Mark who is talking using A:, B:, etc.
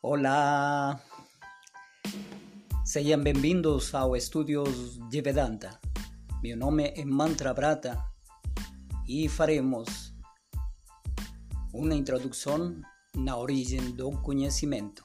A: Olá! Sejam bem-vindos ao Estúdios de Vedanta. Meu nome é Mantra Brata e faremos uma introdução na origem do conhecimento.